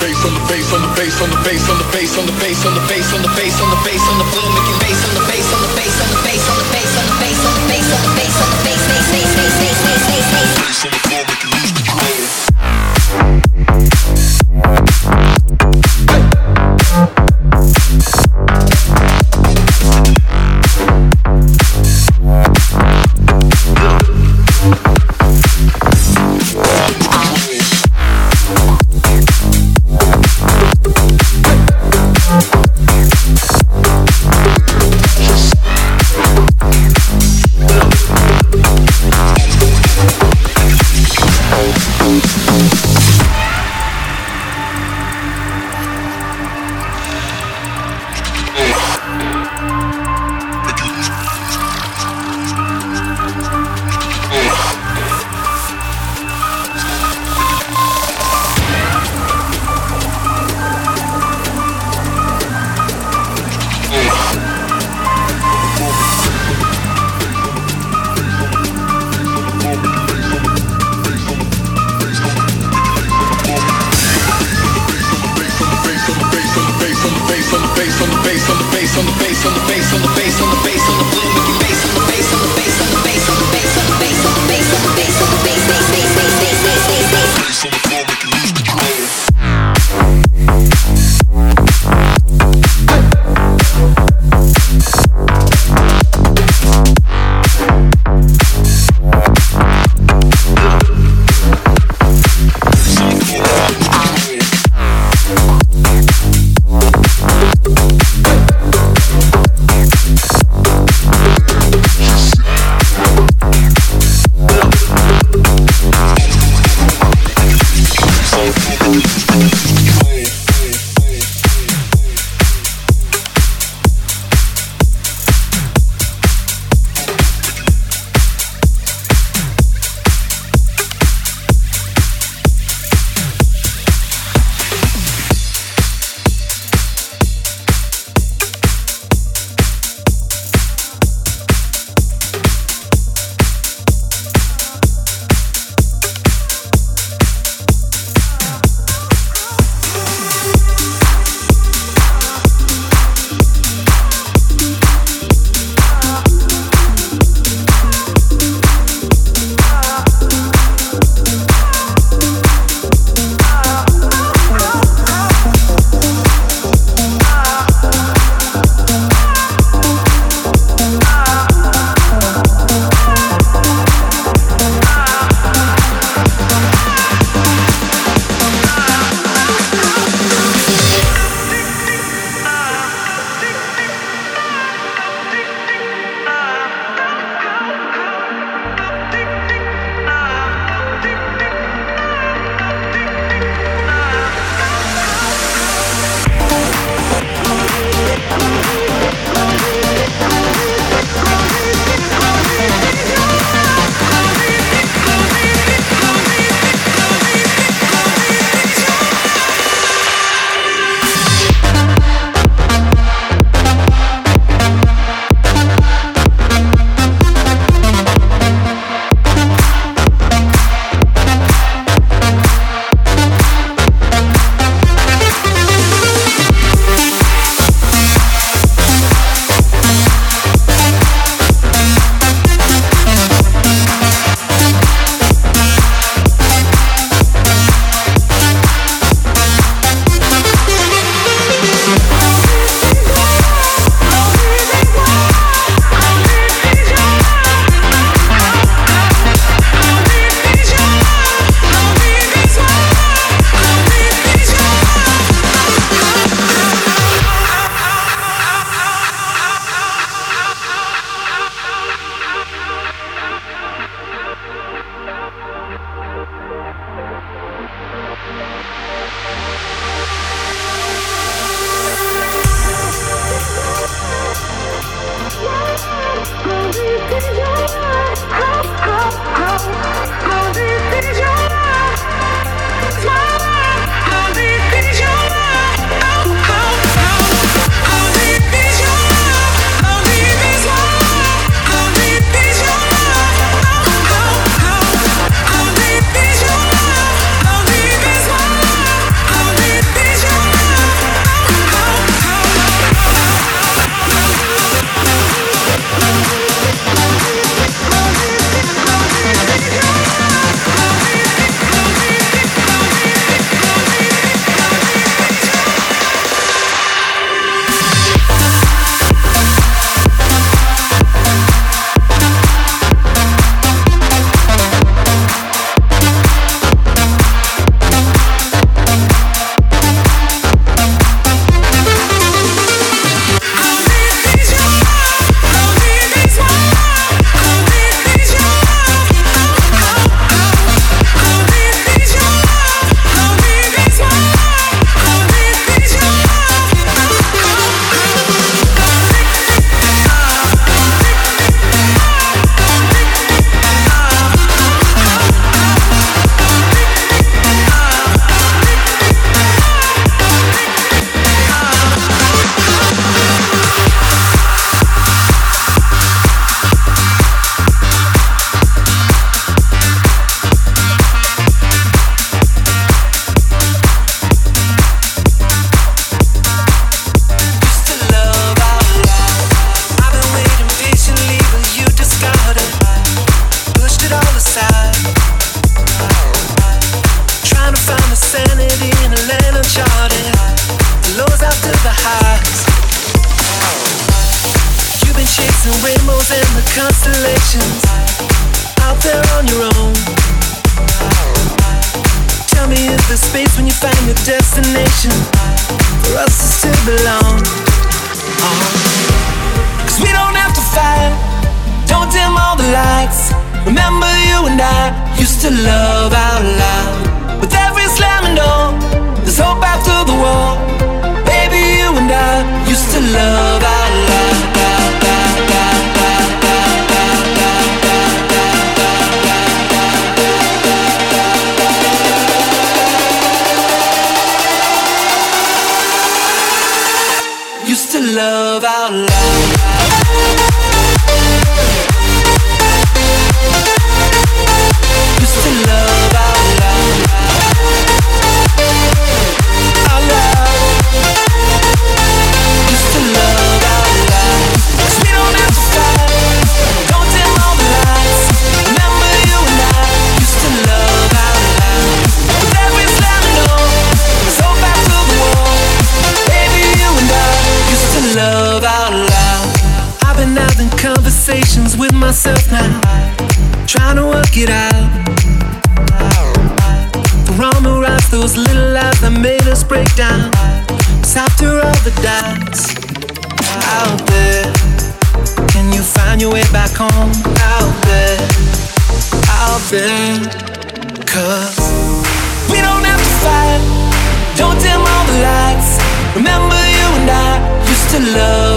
bass on the bass on the bass on the bass on the bass on the bass on the bass on the bass on the bass on the floor making bass on the bass on the bass on the bass on the bass on the bass on the bass on the bass on the bass bass bass bass bass bass bass bass on the floor constellations out there on your own. Tell me if there's space when you find your destination for us to still belong. Uh-huh. Cause we don't have to fight, don't dim all the lights. Remember you and I used to love out loud. With every slamming door, there's hope after the war. Baby, you and I used to love now, trying to work it out. For all the rocks, those little lies that made us break down. It's after all the doubts out there. Can you find your way back home? Out there, out there. Cause we don't have to fight. Don't dim all the lights. Remember you and I used to love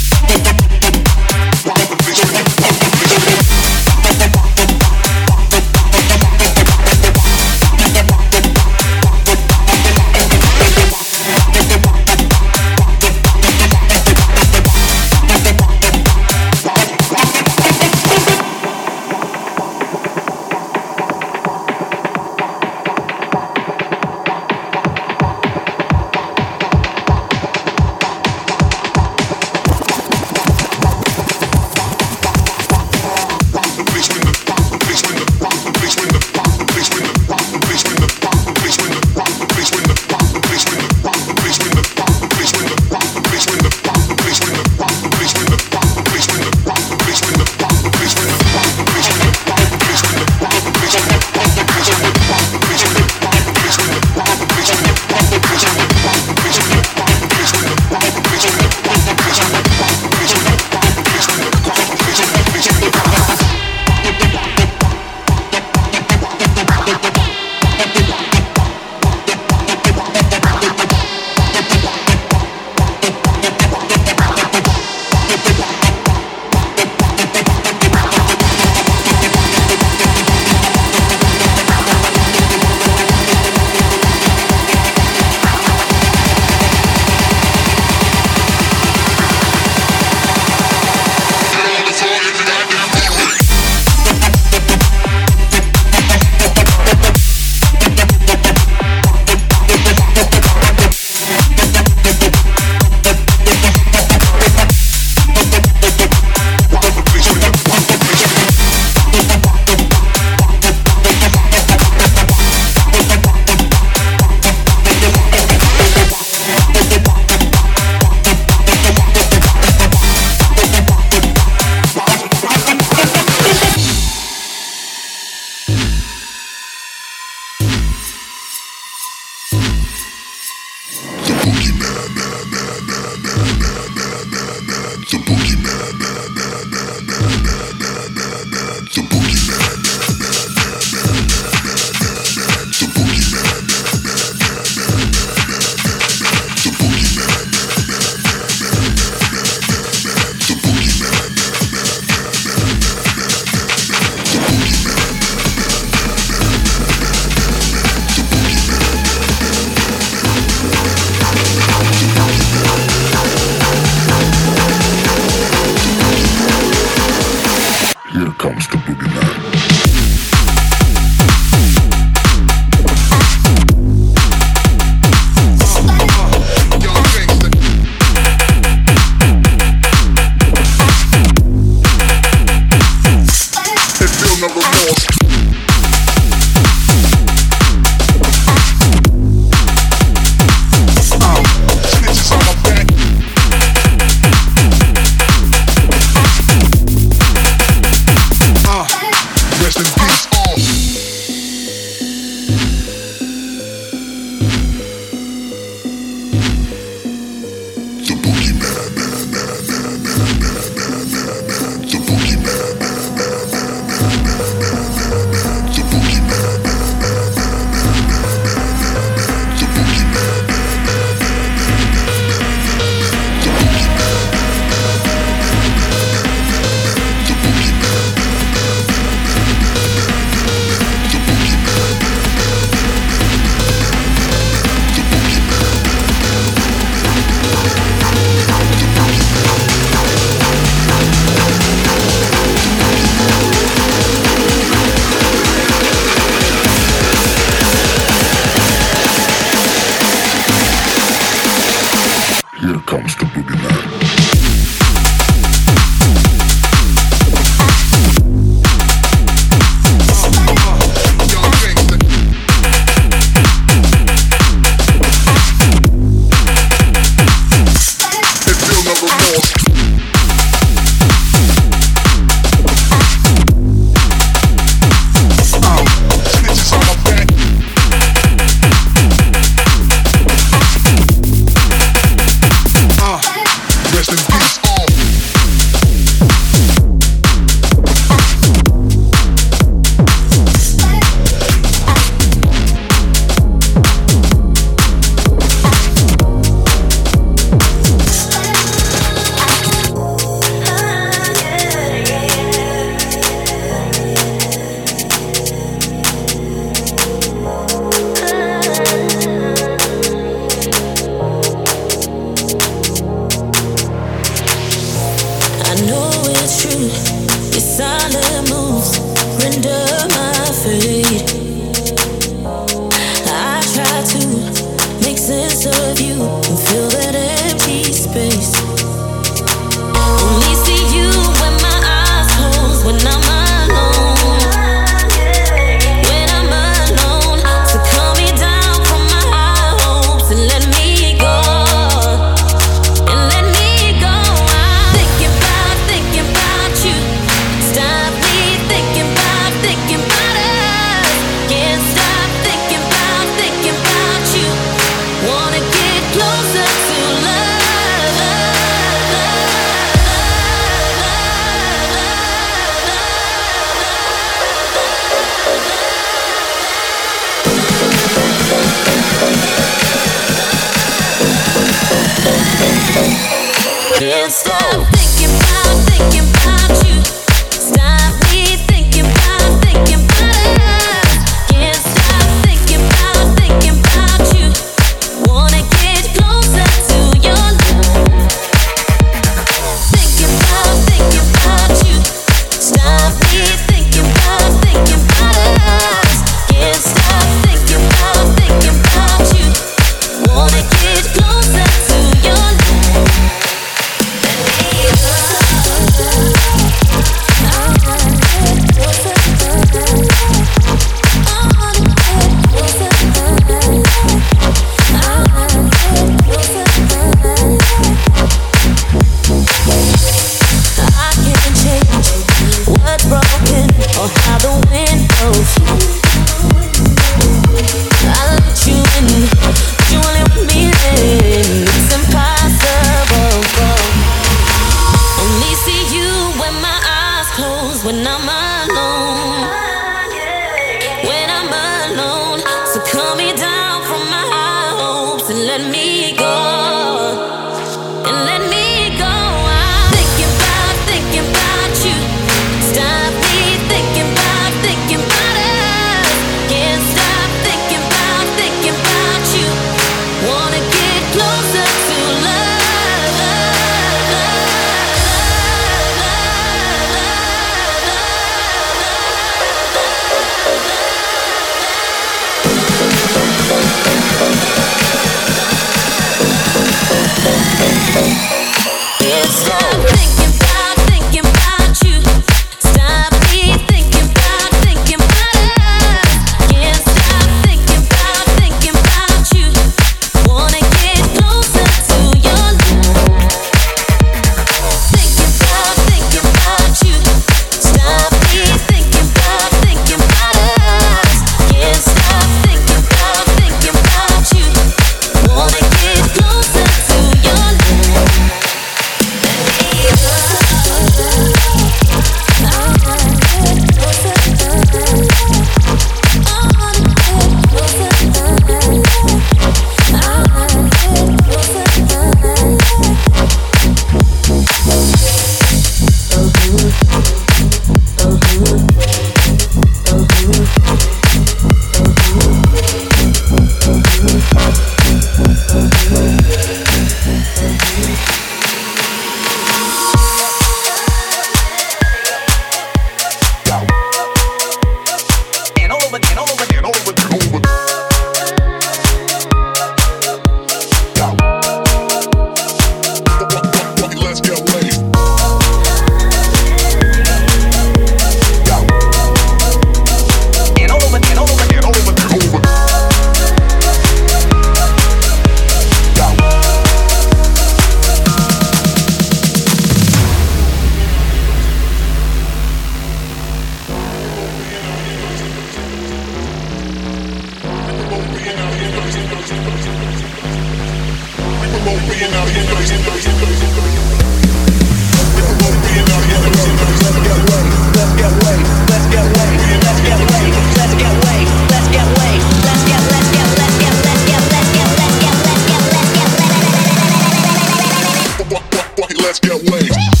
Let's get laid.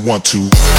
You want to.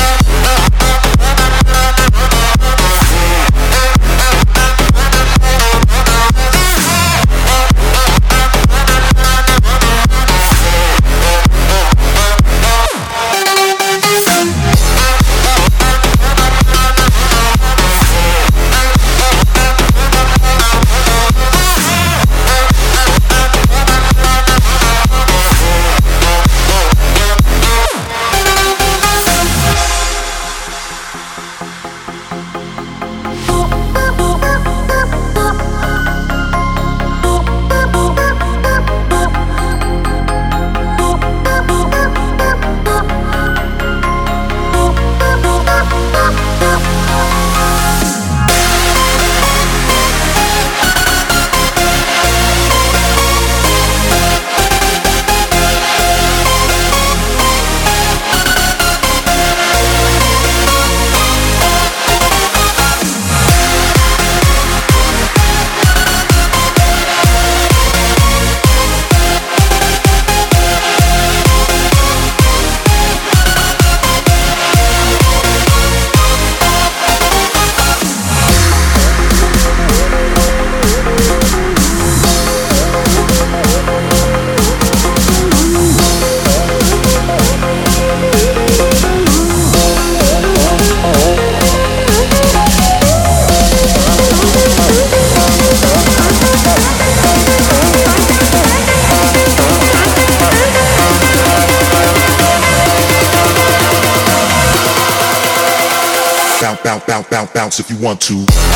Bounce, if you want to.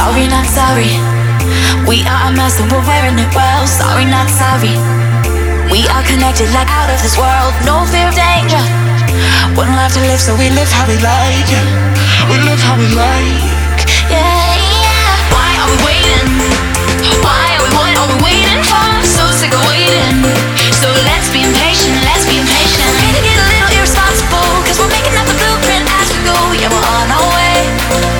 Sorry, not sorry. We are a mess and we're wearing it well. Sorry, not sorry. We are connected like out of this world. No fear of danger. One life to live, so we live how we like. Yeah. We live how we like. Yeah, yeah. Why are we waiting? Why are we what are we waiting for? So sick of waiting. So let's be impatient. Let's be impatient. Ready to get a little irresponsible, we we're making up the blueprint as we go. Yeah, we're on our way.